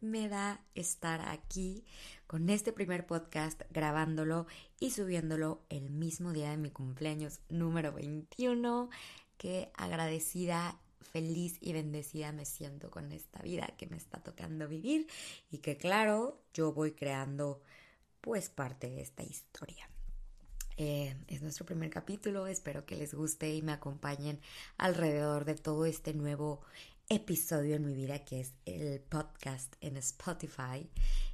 me da estar aquí con este primer podcast, grabándolo y subiéndolo el mismo día de mi cumpleaños número 21. Qué agradecida, feliz y bendecida me siento con esta vida que me está tocando vivir y que claro, yo voy creando pues parte de esta historia. Eh, es nuestro primer capítulo, espero que les guste y me acompañen alrededor de todo este nuevo episodio en mi vida que es el podcast en Spotify.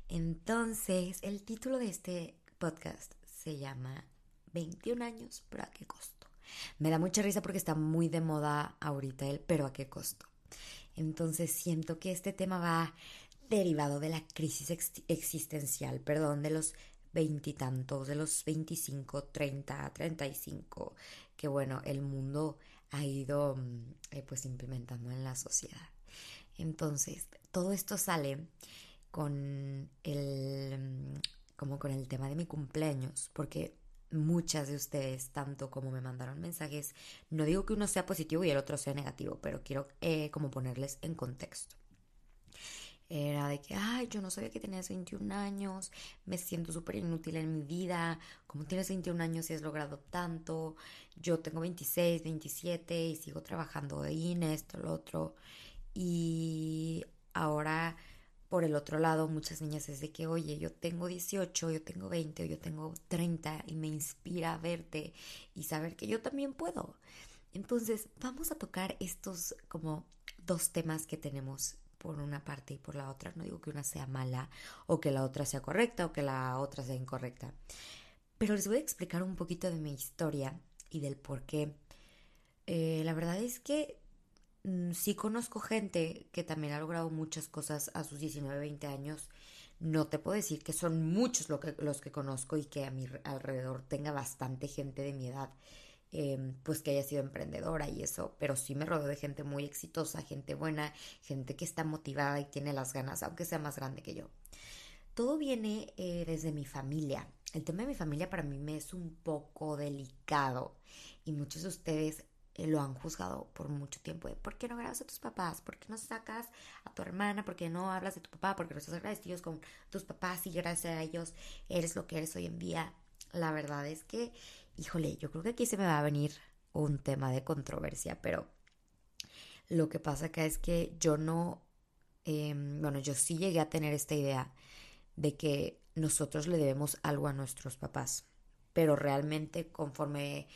Entonces, el título de este podcast se llama 21 años, pero a qué costo. Me da mucha risa porque está muy de moda ahorita el pero a qué costo. Entonces siento que este tema va derivado de la crisis existencial, perdón, de los veintitantos, de los 25, 30, 35, que bueno, el mundo ha ido mm, eh, pues implementando en la sociedad. Entonces, todo esto sale con el mm, como con el tema de mi cumpleaños, porque muchas de ustedes, tanto como me mandaron mensajes, no digo que uno sea positivo y el otro sea negativo, pero quiero eh, como ponerles en contexto era de que, ay, yo no sabía que tenías 21 años, me siento súper inútil en mi vida, como tienes 21 años y has logrado tanto, yo tengo 26, 27 y sigo trabajando ahí en esto, lo otro. Y ahora, por el otro lado, muchas niñas es de que, oye, yo tengo 18, yo tengo 20, yo tengo 30 y me inspira verte y saber que yo también puedo. Entonces, vamos a tocar estos como dos temas que tenemos por una parte y por la otra. No digo que una sea mala o que la otra sea correcta o que la otra sea incorrecta. Pero les voy a explicar un poquito de mi historia y del por qué. Eh, la verdad es que mm, sí conozco gente que también ha logrado muchas cosas a sus 19, 20 años. No te puedo decir que son muchos lo que, los que conozco y que a mi alrededor tenga bastante gente de mi edad Em, pues que haya sido emprendedora y eso, pero sí me rodeo de gente muy exitosa, gente buena, gente que está motivada y tiene las ganas, aunque sea más grande que yo. Todo viene eh, desde mi familia. El tema de mi familia para mí me es un poco delicado y muchos de ustedes eh, lo han juzgado por mucho tiempo. ¿Por qué no grabas a tus papás? ¿Por qué no sacas a tu hermana? ¿Por qué no hablas de tu papá? ¿Por qué no estás agradecidos con tus papás y gracias a ellos eres lo que eres hoy en día? La verdad es que híjole, yo creo que aquí se me va a venir un tema de controversia, pero lo que pasa acá es que yo no, em, bueno, yo sí llegué a tener esta idea de que nosotros le debemos algo a nuestros papás, pero realmente conforme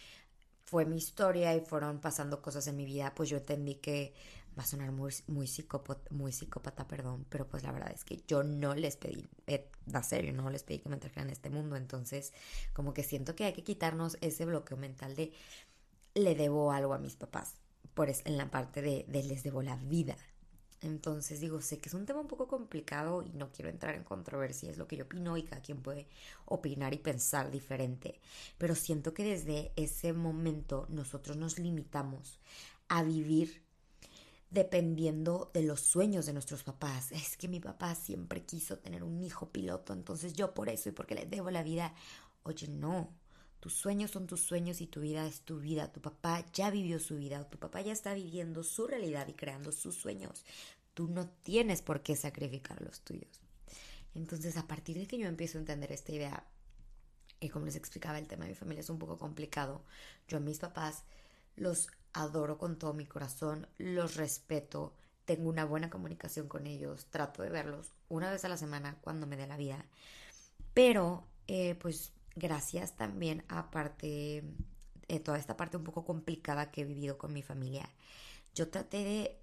fue mi historia y fueron pasando cosas en mi vida, pues yo entendí que va a sonar muy, psicópata, perdón, pero pues la verdad es que yo no les pedí, eh, da serio, no les pedí que me trajeran a este mundo, entonces como que siento que hay que quitarnos ese bloqueo mental de le debo algo a mis papás, por es, en la parte de les debo la vida. Entonces digo, sé que es un tema un poco complicado y no quiero entrar en controversia, es lo que yo opino y cada quien puede opinar y pensar diferente, pero siento que desde ese momento nosotros nos limitamos a vivir dependiendo de los sueños de nuestros papás. Es que mi papá siempre quiso tener un hijo piloto, entonces yo por eso y porque le debo la vida. Oye, no. Tus sueños son tus sueños y tu vida es tu vida. Tu papá ya vivió su vida, tu papá ya está viviendo su realidad y creando sus sueños. Tú no tienes por qué sacrificar los tuyos. Entonces, a partir de que yo empiezo a entender esta idea, y como les explicaba, el tema de mi familia es un poco complicado. Yo a mis papás los adoro con todo mi corazón, los respeto, tengo una buena comunicación con ellos, trato de verlos una vez a la semana cuando me dé la vida. Pero, eh, pues, gracias también a parte, eh, toda esta parte un poco complicada que he vivido con mi familia, yo traté de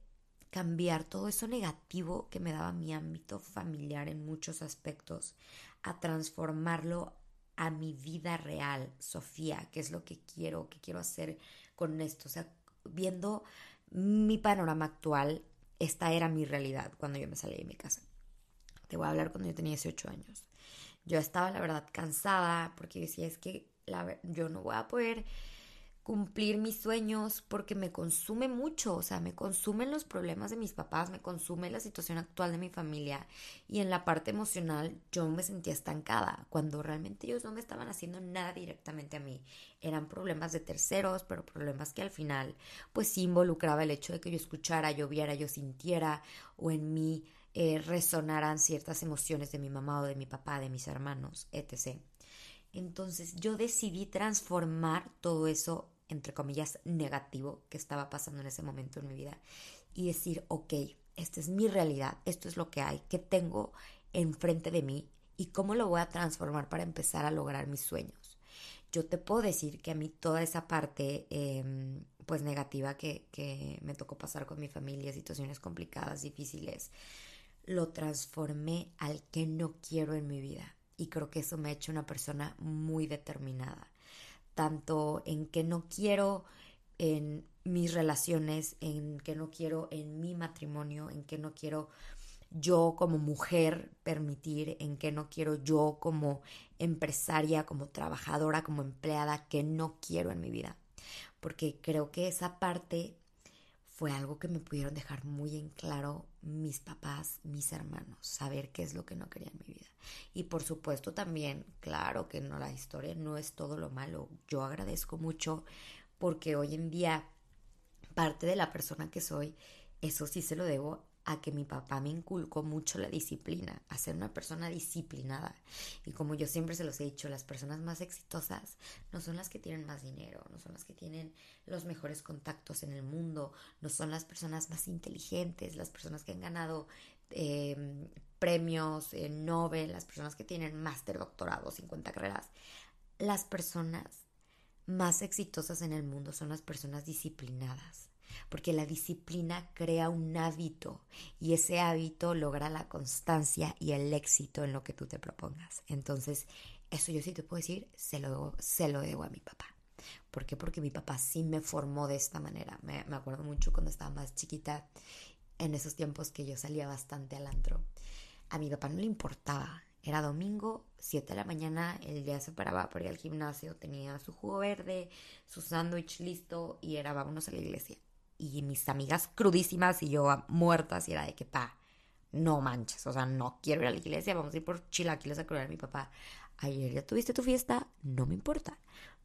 cambiar todo eso negativo que me daba mi ámbito familiar en muchos aspectos, a transformarlo a mi vida real, Sofía, que es lo que quiero, que quiero hacer con esto. O sea, viendo mi panorama actual, esta era mi realidad cuando yo me salí de mi casa. Te voy a hablar cuando yo tenía 18 años. Yo estaba, la verdad, cansada porque decía, es que yo no voy a poder cumplir mis sueños porque me consume mucho, o sea, me consumen los problemas de mis papás, me consume la situación actual de mi familia y en la parte emocional yo me sentía estancada cuando realmente ellos no me estaban haciendo nada directamente a mí. Eran problemas de terceros, pero problemas que al final pues sí involucraba el hecho de que yo escuchara, yo viera, yo sintiera o en mí eh, resonaran ciertas emociones de mi mamá o de mi papá, de mis hermanos, etc. Entonces yo decidí transformar todo eso, entre comillas, negativo que estaba pasando en ese momento en mi vida y decir, ok, esta es mi realidad, esto es lo que hay, que tengo enfrente de mí y cómo lo voy a transformar para empezar a lograr mis sueños. Yo te puedo decir que a mí toda esa parte em, pues negativa que, que me tocó pasar con mi familia, situaciones complicadas, difíciles, lo transformé al que no quiero en mi vida. Y creo que eso me ha hecho una persona muy determinada, tanto en que no quiero en mis relaciones, en que no quiero en mi matrimonio, en que no quiero yo como mujer permitir, en que no quiero yo como empresaria, como trabajadora, como empleada, que no quiero en mi vida. Porque creo que esa parte fue algo que me pudieron dejar muy en claro mis papás, mis hermanos, saber qué es lo que no quería en mi vida. Y por supuesto también, claro que no la historia no es todo lo malo. Yo agradezco mucho porque hoy en día parte de la persona que soy, eso sí se lo debo a que mi papá me inculcó mucho la disciplina, a ser una persona disciplinada. Y como yo siempre se los he dicho, las personas más exitosas no son las que tienen más dinero, no son las que tienen los mejores contactos en el mundo, no son las personas más inteligentes, las personas que han ganado em, premios en Nobel, las personas que tienen máster, doctorado, 50 carreras. Las personas más exitosas en el mundo son las personas disciplinadas porque la disciplina crea un hábito y ese hábito logra la constancia y el éxito en lo que tú te propongas. Entonces, eso yo sí te puedo decir, se lo, debo, se lo debo a mi papá. ¿Por qué? Porque mi papá sí me formó de esta manera. Me, me acuerdo mucho cuando estaba más chiquita, en esos tiempos que yo salía bastante al antro. A mi papá no le importaba. Era domingo, 7 de la mañana, él ya se paraba para ir al gimnasio, tenía su jugo verde, su sándwich listo y era vámonos a la iglesia y mis amigas crudísimas y yo muertas y era de que, pa, no manches, o sea, no quiero ir a la iglesia, vamos a ir por chilaquiles a curar a mi papá. Ayer ya tuviste tu fiesta, no me importa.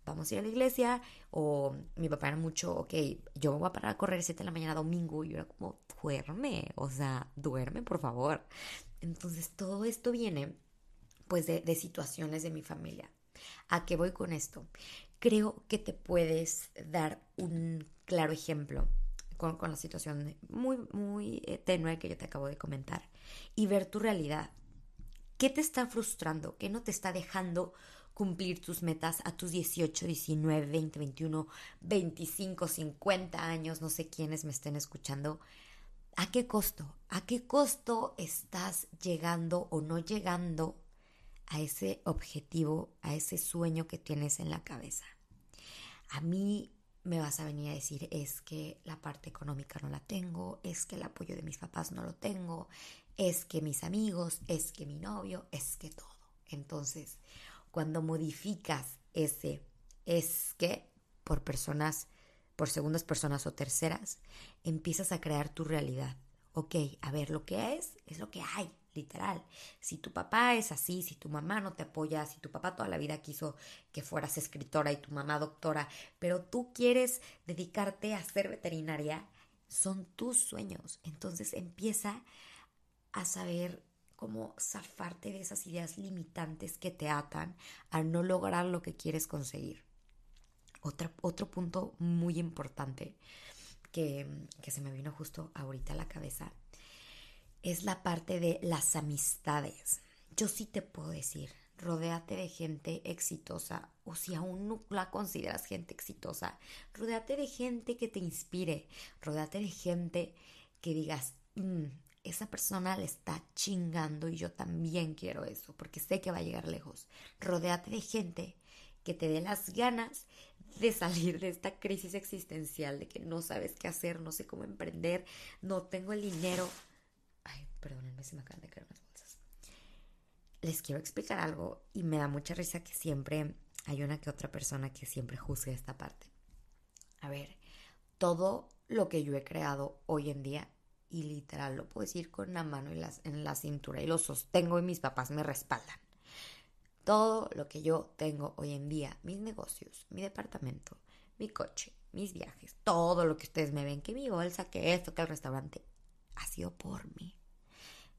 Vamos a ir a la iglesia. O mi papá era mucho, ok, yo me voy a parar a correr 7 de la mañana domingo. Y yo era como, duerme, o sea, duerme, por favor. Entonces, todo esto viene, pues, de, de situaciones de mi familia. ¿A qué voy con esto? Creo que te puedes dar un claro ejemplo con, la situación muy, muy eh, tenue que yo te acabo de comentar y ver tu realidad. ¿Qué te está frustrando? ¿Qué no te está dejando cumplir tus metas a tus 18, 19, 20, 21, 25, 50 años? No sé quiénes me estén escuchando. ¿A qué costo? ¿A qué costo estás llegando o no llegando a ese objetivo, a ese sueño que tienes en la cabeza? A mí me vas a venir a decir es que la parte económica no la tengo, es que el apoyo de mis papás no lo tengo, es que mis amigos, es que mi novio, es que todo. Entonces, cuando modificas ese es que por personas, por segundas personas o terceras, empiezas a crear tu realidad. Ok, a ver, lo que es, es lo que hay literal. Si tu papá es así, si tu mamá no te apoya, si tu papá toda la vida quiso que fueras escritora y tu mamá doctora, pero tú quieres dedicarte a ser veterinaria, son tus sueños. Entonces empieza a saber cómo zafarte de esas ideas limitantes que te atan a no lograr lo que quieres conseguir. Otro, otro punto muy importante que, que se me vino justo ahorita a la cabeza es la parte de las amistades. Yo sí te puedo decir, rodéate de gente exitosa o si aún no la consideras gente exitosa, rodéate de gente que te inspire, rodéate de gente que digas, mm, esa persona le está chingando y yo también quiero eso porque sé que va a llegar lejos. Rodéate de gente que te dé las ganas de salir de esta crisis existencial de que no sabes qué hacer, no sé cómo emprender, no tengo el dinero, Perdónenme, se me acaban de caer unas bolsas. Les quiero explicar algo y me da mucha risa que siempre hay una que otra persona que siempre juzga esta parte. A ver, todo lo que yo he creado hoy en día, y literal lo puedo decir con la mano en la, en la cintura y lo sostengo y mis papás me respaldan. Todo lo que yo tengo hoy en día, mis negocios, mi departamento, mi coche, mis viajes, todo lo que ustedes me ven, que mi bolsa, que esto, que el restaurante, ha sido por mí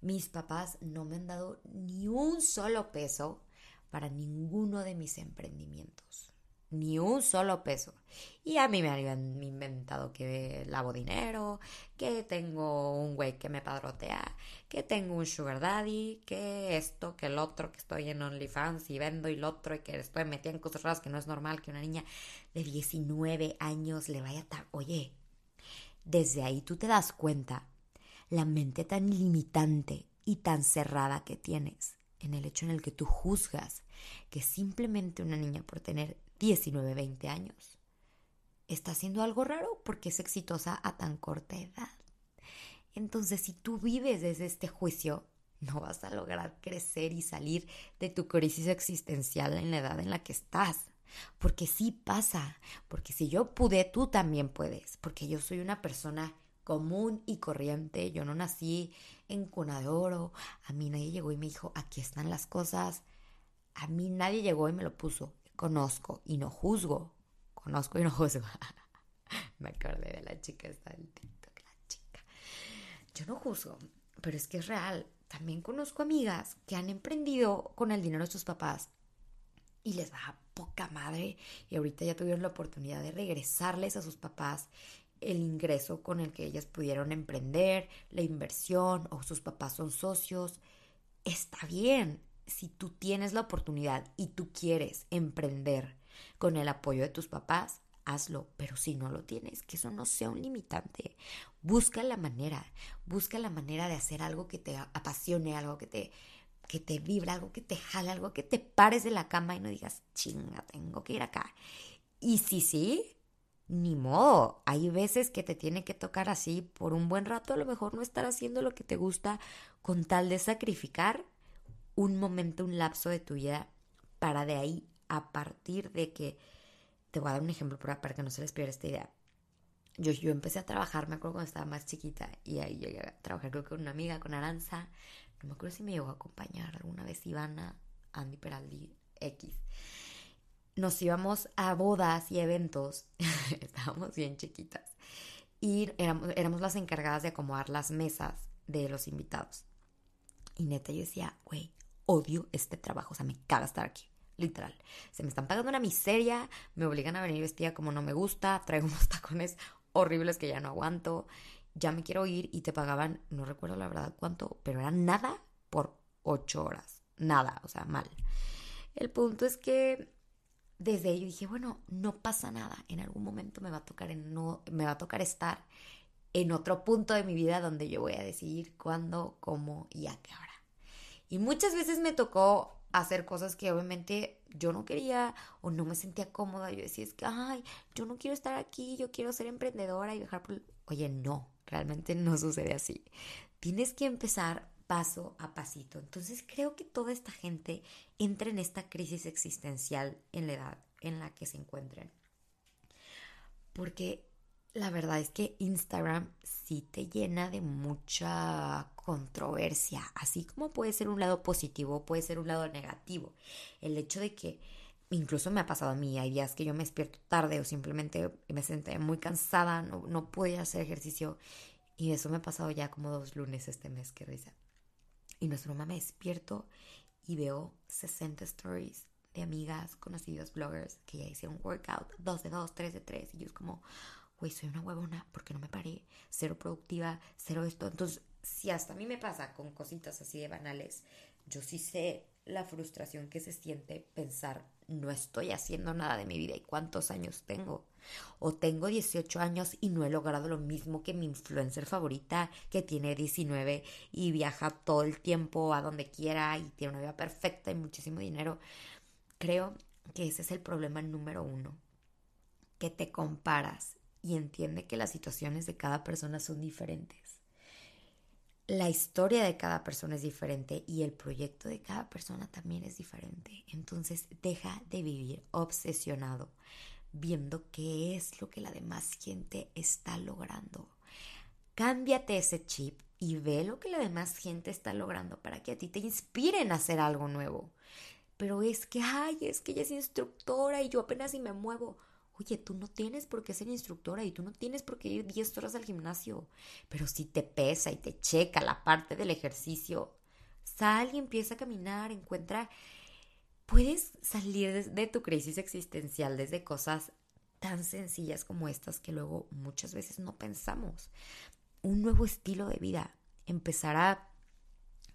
mis papás no me han dado ni un solo peso para ninguno de mis emprendimientos. Ni un solo peso. Y a mí me habían inventado que lavo dinero, que tengo un güey que me padrotea, que tengo un sugar daddy, que esto, que el otro, que estoy en OnlyFans y vendo y el otro, y que estoy metida en cosas raras que no es normal que una niña de 19 años le vaya a... Oye, desde ahí tú te das cuenta la mente tan limitante y tan cerrada que tienes en el hecho en el que tú juzgas que simplemente una niña por tener 19, 20 años está haciendo algo raro porque es exitosa a tan corta edad. Entonces, si tú vives desde este juicio, no vas a lograr crecer y salir de tu crisis existencial en la edad en la que estás. Porque sí pasa, porque si yo pude, tú también puedes, porque yo soy una persona común y corriente, yo no nací en cuna a mí nadie llegó y me dijo, aquí están las cosas, a mí nadie llegó y me lo puso, conozco y no juzgo, conozco y no juzgo. me acordé de la chica esta del TikTok, la chica. Yo no juzgo, pero es que es real. También conozco amigas que han emprendido con el dinero de sus papás y les va poca madre y ahorita ya tuvieron la oportunidad de regresarles a sus papás el ingreso con el que ellas pudieron emprender, la inversión o sus papás son socios. Está bien si tú tienes la oportunidad y tú quieres emprender con el apoyo de tus papás, hazlo, pero si no lo tienes, que eso no sea un limitante. Busca la manera, busca la manera de hacer algo que te apasione, algo que te que te vibra, algo que te jale, algo que te pares de la cama y no digas, chinga, tengo que ir acá. Y si sí, ni modo. Hay veces que te tiene que tocar así por un buen rato, a lo mejor no estar haciendo lo que te gusta con tal de sacrificar un momento, un lapso de tu vida para de ahí, a partir de que, te voy a dar un ejemplo para, que no se les pierda esta idea. Yo, yo empecé a trabajar, me acuerdo cuando estaba más chiquita, y ahí llegué a trabajar creo que con una amiga, con Aranza, no me acuerdo si me llegó a acompañar alguna vez Ivana, Andy Peraldi, X. Nos íbamos a bodas y eventos, estábamos bien chiquitas, y éramos, las encargadas de acomodar las mesas de los invitados. Y neta, yo decía, güey, odio este trabajo, o sea, me caga estar aquí, literal. Se me están pagando una miseria, me obligan a venir vestida como no me gusta, traigo unos tacones horribles que ya no aguanto ya me quiero ir y te pagaban, no recuerdo la verdad cuánto, pero era nada por ocho horas. Nada, o sea, mal. El punto es que desde ahí dije, bueno, no pasa nada. En algún momento me va a tocar no, me va a tocar estar en otro punto de mi vida donde yo voy a decidir cuándo, cómo y a qué hora. Y muchas veces me tocó hacer cosas que obviamente yo no quería o no me sentía cómoda. Yo decía, es que, ay, yo no quiero estar aquí, yo quiero ser emprendedora y dejar por... Oye, no, realmente no sucede así. Tienes que empezar paso a pasito. Entonces creo que toda esta gente entra en esta crisis existencial en la edad en la que se encuentren. Porque la verdad es que Instagram sí te llena de mucha controversia, así como puede ser un lado positivo, puede ser un lado negativo. El hecho de que incluso me ha pasado a mí, hay días que yo me despierto tarde o simplemente me senté muy cansada, no, no pude hacer ejercicio y eso me ha pasado ya como dos lunes este mes, qué risa. Y no es broma, me despierto y veo 60 stories de amigas, conocidos, bloggers que ya hicieron workout, 2 de 2, 3 de 3 y yo es como, güey, soy una huevona, porque no me paré? Cero productiva, cero esto. Entonces, si hasta a mí me pasa con cositas así de banales, yo sí sé la frustración que se siente pensar, no estoy haciendo nada de mi vida y cuántos años tengo. O tengo 18 años y no he logrado lo mismo que mi influencer favorita que tiene 19 y viaja todo el tiempo a donde quiera y tiene una vida perfecta y muchísimo dinero. Creo que ese es el problema número uno, que te comparas y entiende que las situaciones de cada persona son diferentes. La historia de cada persona es diferente y el proyecto de cada persona también es diferente. Entonces deja de vivir obsesionado viendo qué es lo que la demás gente está logrando. Cámbiate ese chip y ve lo que la demás gente está logrando para que a ti te inspiren a hacer algo nuevo. Pero es que, ay, es que ella es instructora y yo apenas si me muevo. Oye, tú no tienes por qué ser instructora y tú no tienes por qué ir 10 horas al gimnasio. Pero si te pesa y te checa la parte del ejercicio, sal y empieza a caminar, encuentra... Puedes salir de tu crisis existencial desde cosas tan sencillas como estas que luego muchas veces no pensamos. Un nuevo estilo de vida, empezar a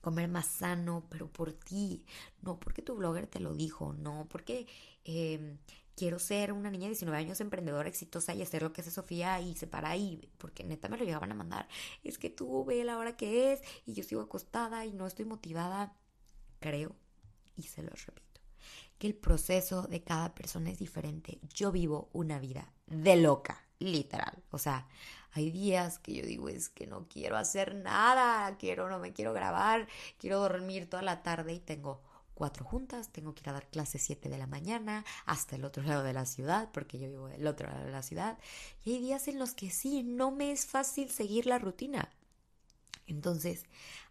comer más sano, pero por ti, no porque tu blogger te lo dijo, no porque em, quiero ser una niña de 19 años emprendedora exitosa y hacer lo que hace Sofía y se para ahí, porque neta me lo llegaban a mandar. Es que tú ve la hora que es y yo sigo acostada y no estoy motivada. Creo, y se lo repito, que el proceso de cada persona es diferente. Yo vivo una vida de loca, literal. O sea, hay días que yo digo, es que no quiero hacer nada, quiero, no me quiero grabar, quiero dormir toda la tarde y tengo cuatro juntas, tengo que ir a dar clases 7 de la mañana hasta el otro lado de la ciudad, porque yo vivo del otro lado de la ciudad. Y hay días en los que sí, no me es fácil seguir la rutina. Entonces,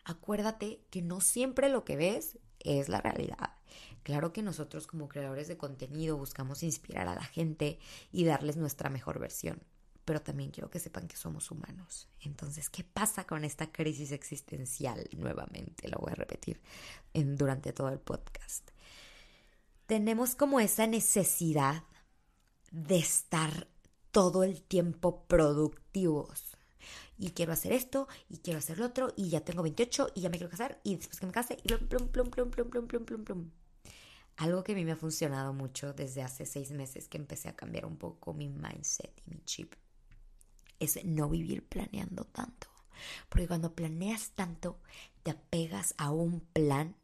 acuérdate que no siempre lo que ves es la realidad. Claro que nosotros como creadores de contenido buscamos inspirar a la gente y darles nuestra mejor versión pero también quiero que sepan que somos humanos. Entonces, ¿qué pasa con esta crisis existencial? Nuevamente, lo voy a repetir durante todo el podcast. Tenemos como esa necesidad de estar todo el tiempo productivos. Y quiero hacer esto, y quiero hacer lo otro, y ya tengo 28, y ya me quiero casar, y después que me case, y plum, plum, plum, plum, plum, plum, plum, plum, plum. Algo que a mí me ha funcionado mucho desde hace seis meses que empecé a cambiar un poco mi mindset y mi chip es no vivir planeando tanto. Porque cuando planeas tanto, te apegas a un plan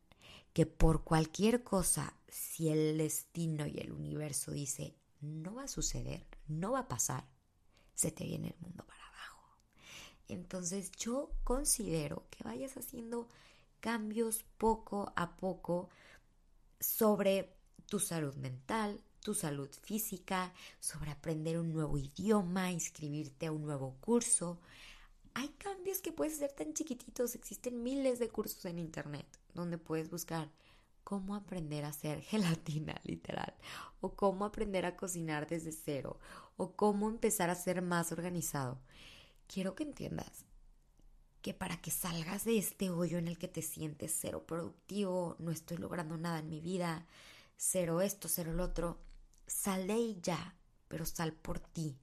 que por cualquier cosa, si el destino y el universo dice no va a suceder, no va a pasar, se te viene el mundo para abajo. Entonces yo considero que vayas haciendo cambios poco a poco sobre tu salud mental, tu salud física, sobre aprender un nuevo idioma, inscribirte a un nuevo curso. Hay cambios que pueden ser tan chiquititos, existen miles de cursos en internet donde puedes buscar cómo aprender a hacer gelatina literal, o cómo aprender a cocinar desde cero, o cómo empezar a ser más organizado. Quiero que entiendas que para que salgas de este hoyo en el que te sientes cero productivo, no estoy logrando nada en mi vida, cero esto, cero lo otro, sal de ahí ya, pero sal por ti.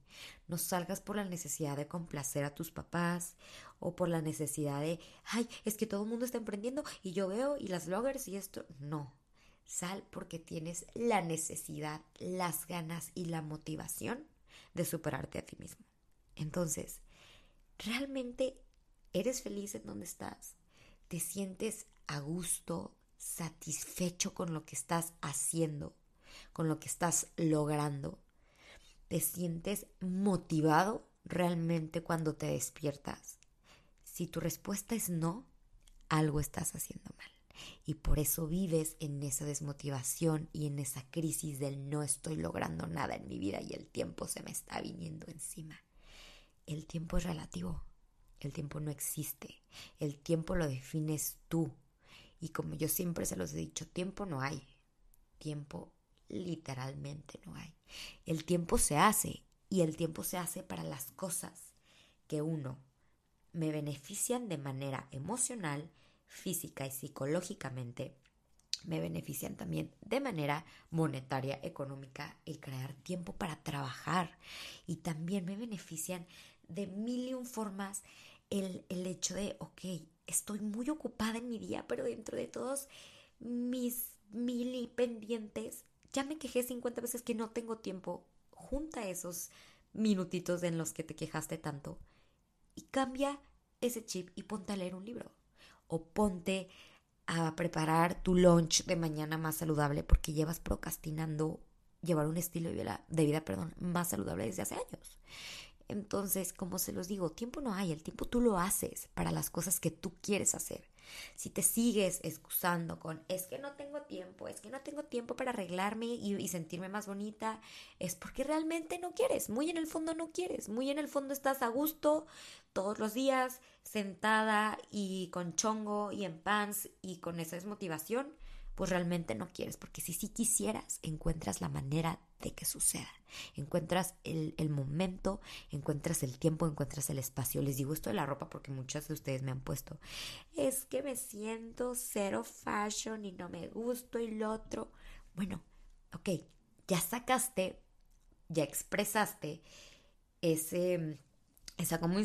No salgas por la necesidad de complacer a tus papás o por la necesidad de, ay, es que todo el mundo está emprendiendo y yo veo y las bloggers y esto. No, sal porque tienes la necesidad, las ganas y la motivación de superarte a ti mismo. Entonces, ¿realmente eres feliz en donde estás? ¿Te sientes a gusto, satisfecho con lo que estás haciendo? con lo que estás logrando? ¿Te sientes motivado realmente cuando te despiertas? Si tu respuesta es no, algo estás haciendo mal. Y por eso vives en esa desmotivación y en esa crisis del no estoy logrando nada en mi vida y el tiempo se me está viniendo encima. El tiempo es relativo. El tiempo no existe. El tiempo lo defines tú. Y como yo siempre se los he dicho, tiempo no hay. Tiempo literalmente no hay. El tiempo se hace y el tiempo se hace para las cosas que uno me benefician de manera emocional, física y psicológicamente, me benefician también de manera monetaria, económica, el crear tiempo para trabajar y también me benefician de mil y un formas el, el hecho de, ok, estoy muy ocupada en mi día, pero dentro de todos mis mil y pendientes ya me quejé 50 veces que no tengo tiempo. Junta esos minutitos en los que te quejaste tanto y cambia ese chip y ponte a leer un libro. O ponte a preparar tu lunch de mañana más saludable porque llevas procrastinando llevar un estilo de vida, de vida perdón, más saludable desde hace años. Entonces, como se los digo, tiempo no hay, el tiempo tú lo haces para las cosas que tú quieres hacer. Si te sigues excusando con es que no tengo tiempo, es que no tengo tiempo para arreglarme y, sentirme más bonita, es porque realmente no quieres, muy en el fondo no quieres, muy en el fondo estás a gusto todos los días sentada y con chongo y en pants y con esa desmotivación pues realmente no quieres, porque si sí quisieras, encuentras la manera de que suceda. Encuentras el, el, momento, encuentras el tiempo, encuentras el espacio. Les digo esto de la ropa porque muchas de ustedes me han puesto, es que me siento cero fashion y no me gusto y lo otro. Bueno, ok, ya sacaste, ya expresaste ese, esa como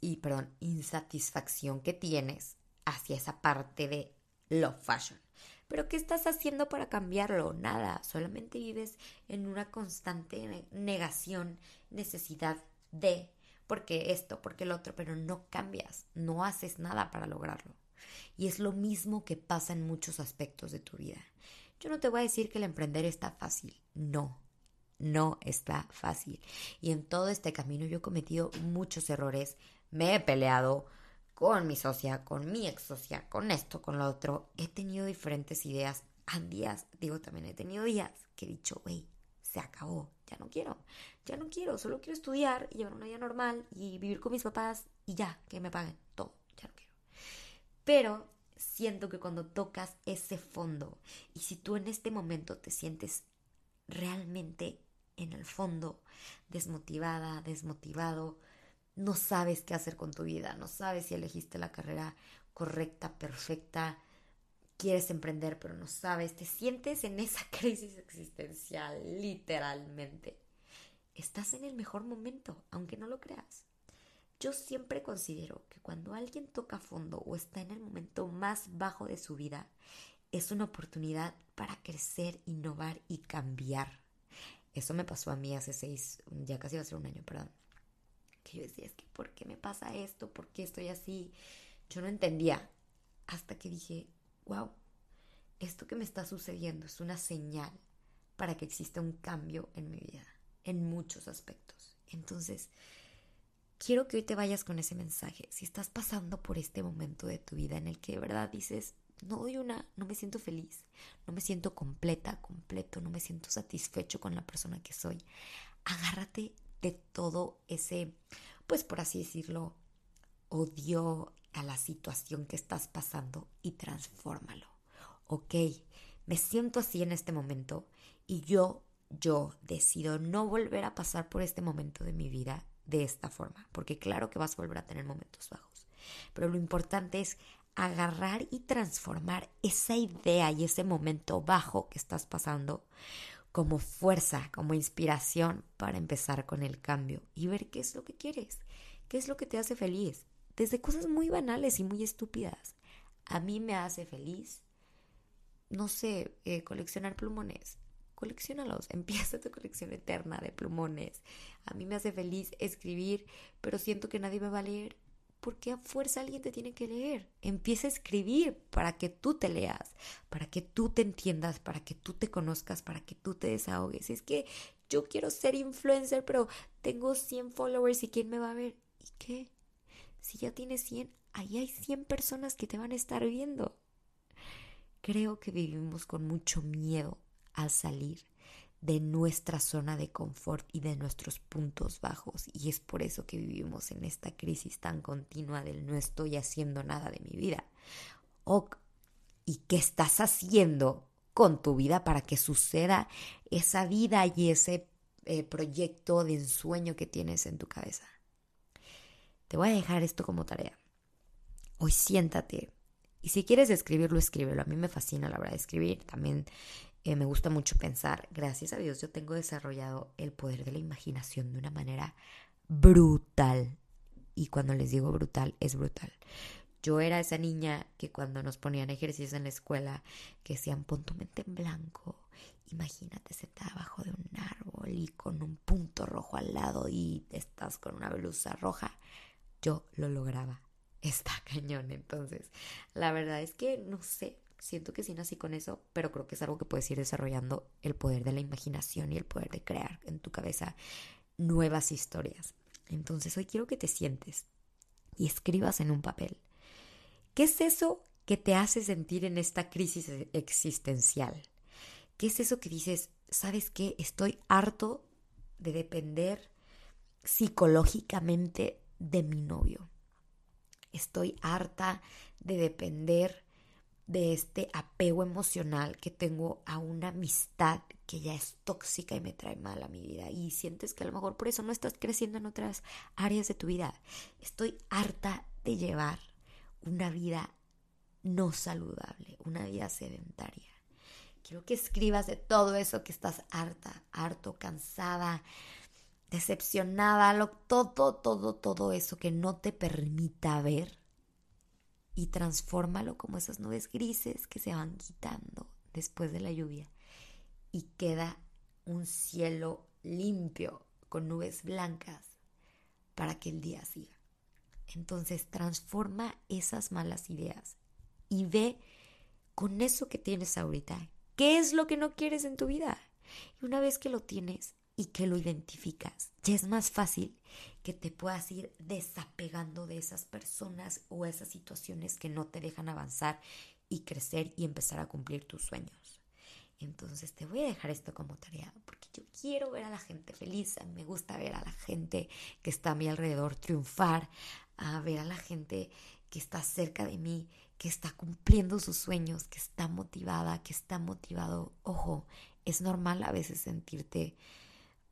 y, perdón, insatisfacción que tienes hacia esa parte de lo fashion. Pero ¿qué estás haciendo para cambiarlo? Nada, solamente vives en una constante negación, necesidad de, porque esto, porque el otro, pero no cambias, no haces nada para lograrlo. Y es lo mismo que pasa en muchos aspectos de tu vida. Yo no te voy a decir que el emprender está fácil, no, no está fácil. Y en todo este camino yo he cometido muchos errores, me he peleado, con mi socia, con mi ex socia, con esto, con lo otro. He tenido diferentes ideas. Han días, digo también, he tenido días que he dicho, güey, se acabó, ya no quiero, ya no quiero, solo quiero estudiar y llevar una vida normal y vivir con mis papás y ya, que me paguen todo, ya no quiero. Pero siento que cuando tocas ese fondo y si tú en este momento te sientes realmente en el fondo desmotivada, desmotivado, no sabes qué hacer con tu vida, no sabes si elegiste la carrera correcta, perfecta, quieres emprender pero no sabes, te sientes en esa crisis existencial, literalmente. Estás en el mejor momento, aunque no lo creas. Yo siempre considero que cuando alguien toca fondo o está en el momento más bajo de su vida, es una oportunidad para crecer, innovar y cambiar. Eso me pasó a mí hace seis, ya casi va a ser un año, perdón yo decía, es que ¿por qué me pasa esto? ¿Por qué estoy así? Yo no entendía hasta que dije, wow, esto que me está sucediendo es una señal para que exista un cambio en mi vida, en muchos aspectos. Entonces, quiero que hoy te vayas con ese mensaje. Si estás pasando por este momento de tu vida en el que de verdad dices, no doy una, no me siento feliz, no me siento completa, completo, no me siento satisfecho con la persona que soy, agárrate de todo ese, pues por así decirlo, odio a la situación que estás pasando y transfórmalo. Ok, me siento así en este momento y yo, yo decido no volver a pasar por este momento de mi vida de esta forma, porque claro que vas a volver a tener momentos bajos, pero lo importante es agarrar y transformar esa idea y ese momento bajo que estás pasando como fuerza, como inspiración para empezar con el cambio y ver qué es lo que quieres, qué es lo que te hace feliz, desde cosas muy banales y muy estúpidas. A mí me hace feliz, no sé, eh, coleccionar plumones. Colecciónalos, empieza tu colección eterna de plumones. A mí me hace feliz escribir, pero siento que nadie me va a leer ¿por qué a fuerza alguien te tiene que leer? Empieza a escribir para que tú te leas, para que tú te entiendas, para que tú te conozcas, para que tú te desahogues. Es que yo quiero ser influencer, pero tengo 100 followers y ¿quién me va a ver? ¿Y qué? Si ya tienes 100, ahí hay 100 personas que te van a estar viendo. Creo que vivimos con mucho miedo al salir de nuestra zona de confort y de nuestros puntos bajos. Y es por eso que vivimos en esta crisis tan continua del no estoy haciendo nada de mi vida. ¿Y qué estás haciendo con tu vida para que suceda esa vida y ese eh, proyecto de ensueño que tienes en tu cabeza? Te voy a dejar esto como tarea. Hoy siéntate y si quieres escribirlo, escríbelo. A mí me fascina la verdad escribir. También eh, me gusta mucho pensar, gracias a Dios yo tengo desarrollado el poder de la imaginación de una manera brutal. Y cuando les digo brutal, es brutal. Yo era esa niña que cuando nos ponían ejercicios en la escuela, que decían pon tu mente en blanco, imagínate sentada abajo de un árbol y con un punto rojo al lado y estás con una blusa roja. Yo lo lograba. Está cañón. Entonces, la verdad es que no sé, Siento que sí nací con eso, pero creo que es algo que puedes ir desarrollando el poder de la imaginación y el poder de crear en tu cabeza nuevas historias. Entonces hoy quiero que te sientes y escribas en un papel. ¿Qué es eso que te hace sentir en esta crisis existencial? ¿Qué es eso que dices, sabes qué? Estoy harto de depender psicológicamente de mi novio. Estoy harta de depender de este apego emocional que tengo a una amistad que ya es tóxica y me trae mal a mi vida y sientes que a lo mejor por eso no estás creciendo en otras áreas de tu vida. Estoy harta de llevar una vida no saludable, una vida sedentaria. Quiero que escribas de todo eso que estás harta, harto, cansada, decepcionada, lo, todo, todo, todo eso que no te permita ver y transfórmalo como esas nubes grises que se van quitando después de la lluvia y queda un cielo limpio con nubes blancas para que el día siga. Entonces transforma esas malas ideas y ve con eso que tienes ahorita, qué es lo que no quieres en tu vida. Y una vez que lo tienes, y que lo identificas, ya es más fácil que te puedas ir desapegando de esas personas o esas situaciones que no te dejan avanzar y crecer y empezar a cumplir tus sueños. Entonces te voy a dejar esto como tarea porque yo quiero ver a la gente feliz, me gusta ver a la gente que está a mi alrededor triunfar, a ver a la gente que está cerca de mí, que está cumpliendo sus sueños, que está motivada, que está motivado. Ojo, es normal a veces sentirte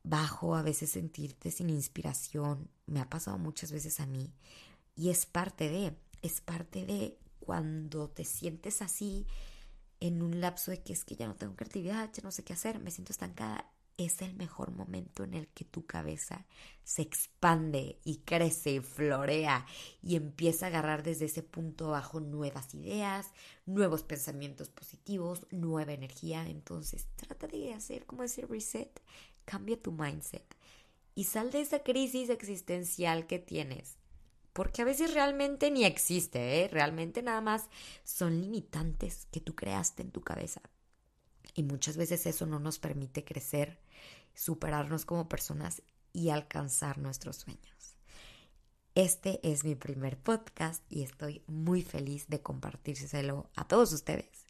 bajo, a veces sentirte sin inspiración. Me ha pasado muchas veces a mí. Y es parte de, es parte de cuando te sientes así en un lapso de que es que ya no tengo creatividad, ya no sé qué hacer, me siento estancada. Es el mejor momento en el que tu cabeza se expande y crece y florea y empieza a agarrar desde ese punto bajo nuevas ideas, nuevos pensamientos positivos, nueva energía. Entonces trata de hacer como ese reset cambia tu mindset y sal de esa crisis existencial que tienes. Porque a veces realmente ni existe, ¿eh? realmente nada más son limitantes que tú creaste en tu cabeza. Y muchas veces eso no nos permite crecer, superarnos como personas y alcanzar nuestros sueños. Este es mi primer podcast y estoy muy feliz de compartírselo a todos ustedes.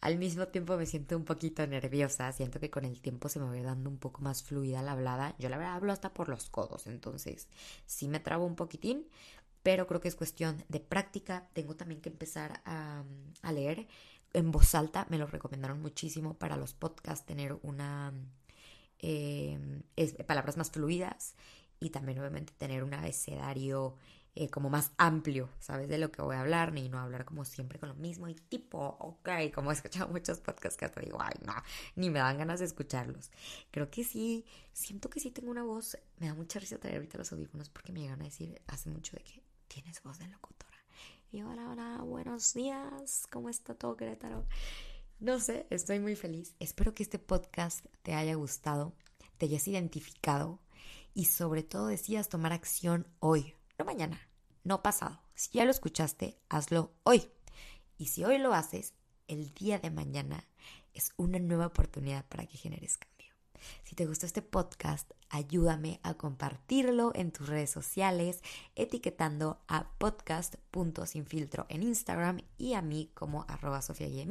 Al mismo tiempo me siento un poquito nerviosa, siento que con el tiempo se me va dando un poco más fluida la hablada. Yo la verdad hablo hasta por los codos, entonces sí me trabo un poquitín, pero creo que es cuestión de práctica. Tengo también que empezar a, leer en voz alta, me lo recomendaron muchísimo para los podcasts, tener una... Eh, palabras más fluidas y también obviamente tener un abecedario eh, como más amplio, ¿sabes? De lo que voy a hablar, ni no hablar como siempre con lo mismo y tipo, ok, como he escuchado muchos podcasts que hasta digo, ay, no, ni me dan ganas de escucharlos. Creo que sí, siento que sí tengo una voz, me da mucha risa traer ahorita los audífonos porque me llegan a decir hace mucho de que tienes voz de locutora. Y hola, hola, buenos días, ¿cómo está todo Querétaro? No sé, estoy muy feliz. Espero que este podcast te haya gustado, te hayas identificado y sobre todo decidas tomar acción hoy no mañana, no pasado. Si ya lo escuchaste, hazlo hoy. Y si hoy lo haces, el día de mañana es una nueva oportunidad para que generes cambio. Si te gustó este podcast, ayúdame a compartirlo en tus redes sociales, etiquetando a podcast.sinfiltro en Instagram y a mí como arroba Sofía.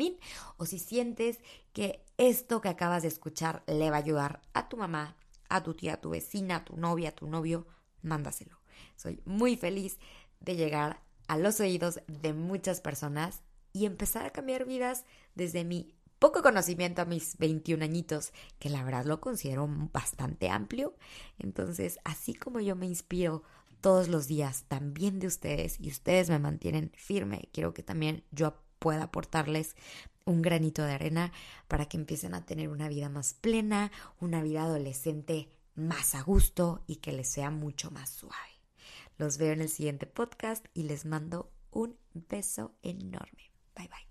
O si sientes que esto que acabas de escuchar le va a ayudar a tu mamá, a tu tía, a tu vecina, a tu novia, a tu novio, mándaselo. Soy muy feliz de llegar a los oídos de muchas personas y empezar a cambiar vidas desde mi poco conocimiento a mis 21 añitos, que la verdad lo considero bastante amplio. Entonces, así como yo me inspiro todos los días también de ustedes y ustedes me mantienen firme, quiero que también yo pueda aportarles un granito de arena para que empiecen a tener una vida más plena, una vida adolescente más a gusto y que les sea mucho más suave. Los veo en el siguiente podcast y les mando un beso enorme. Bye bye.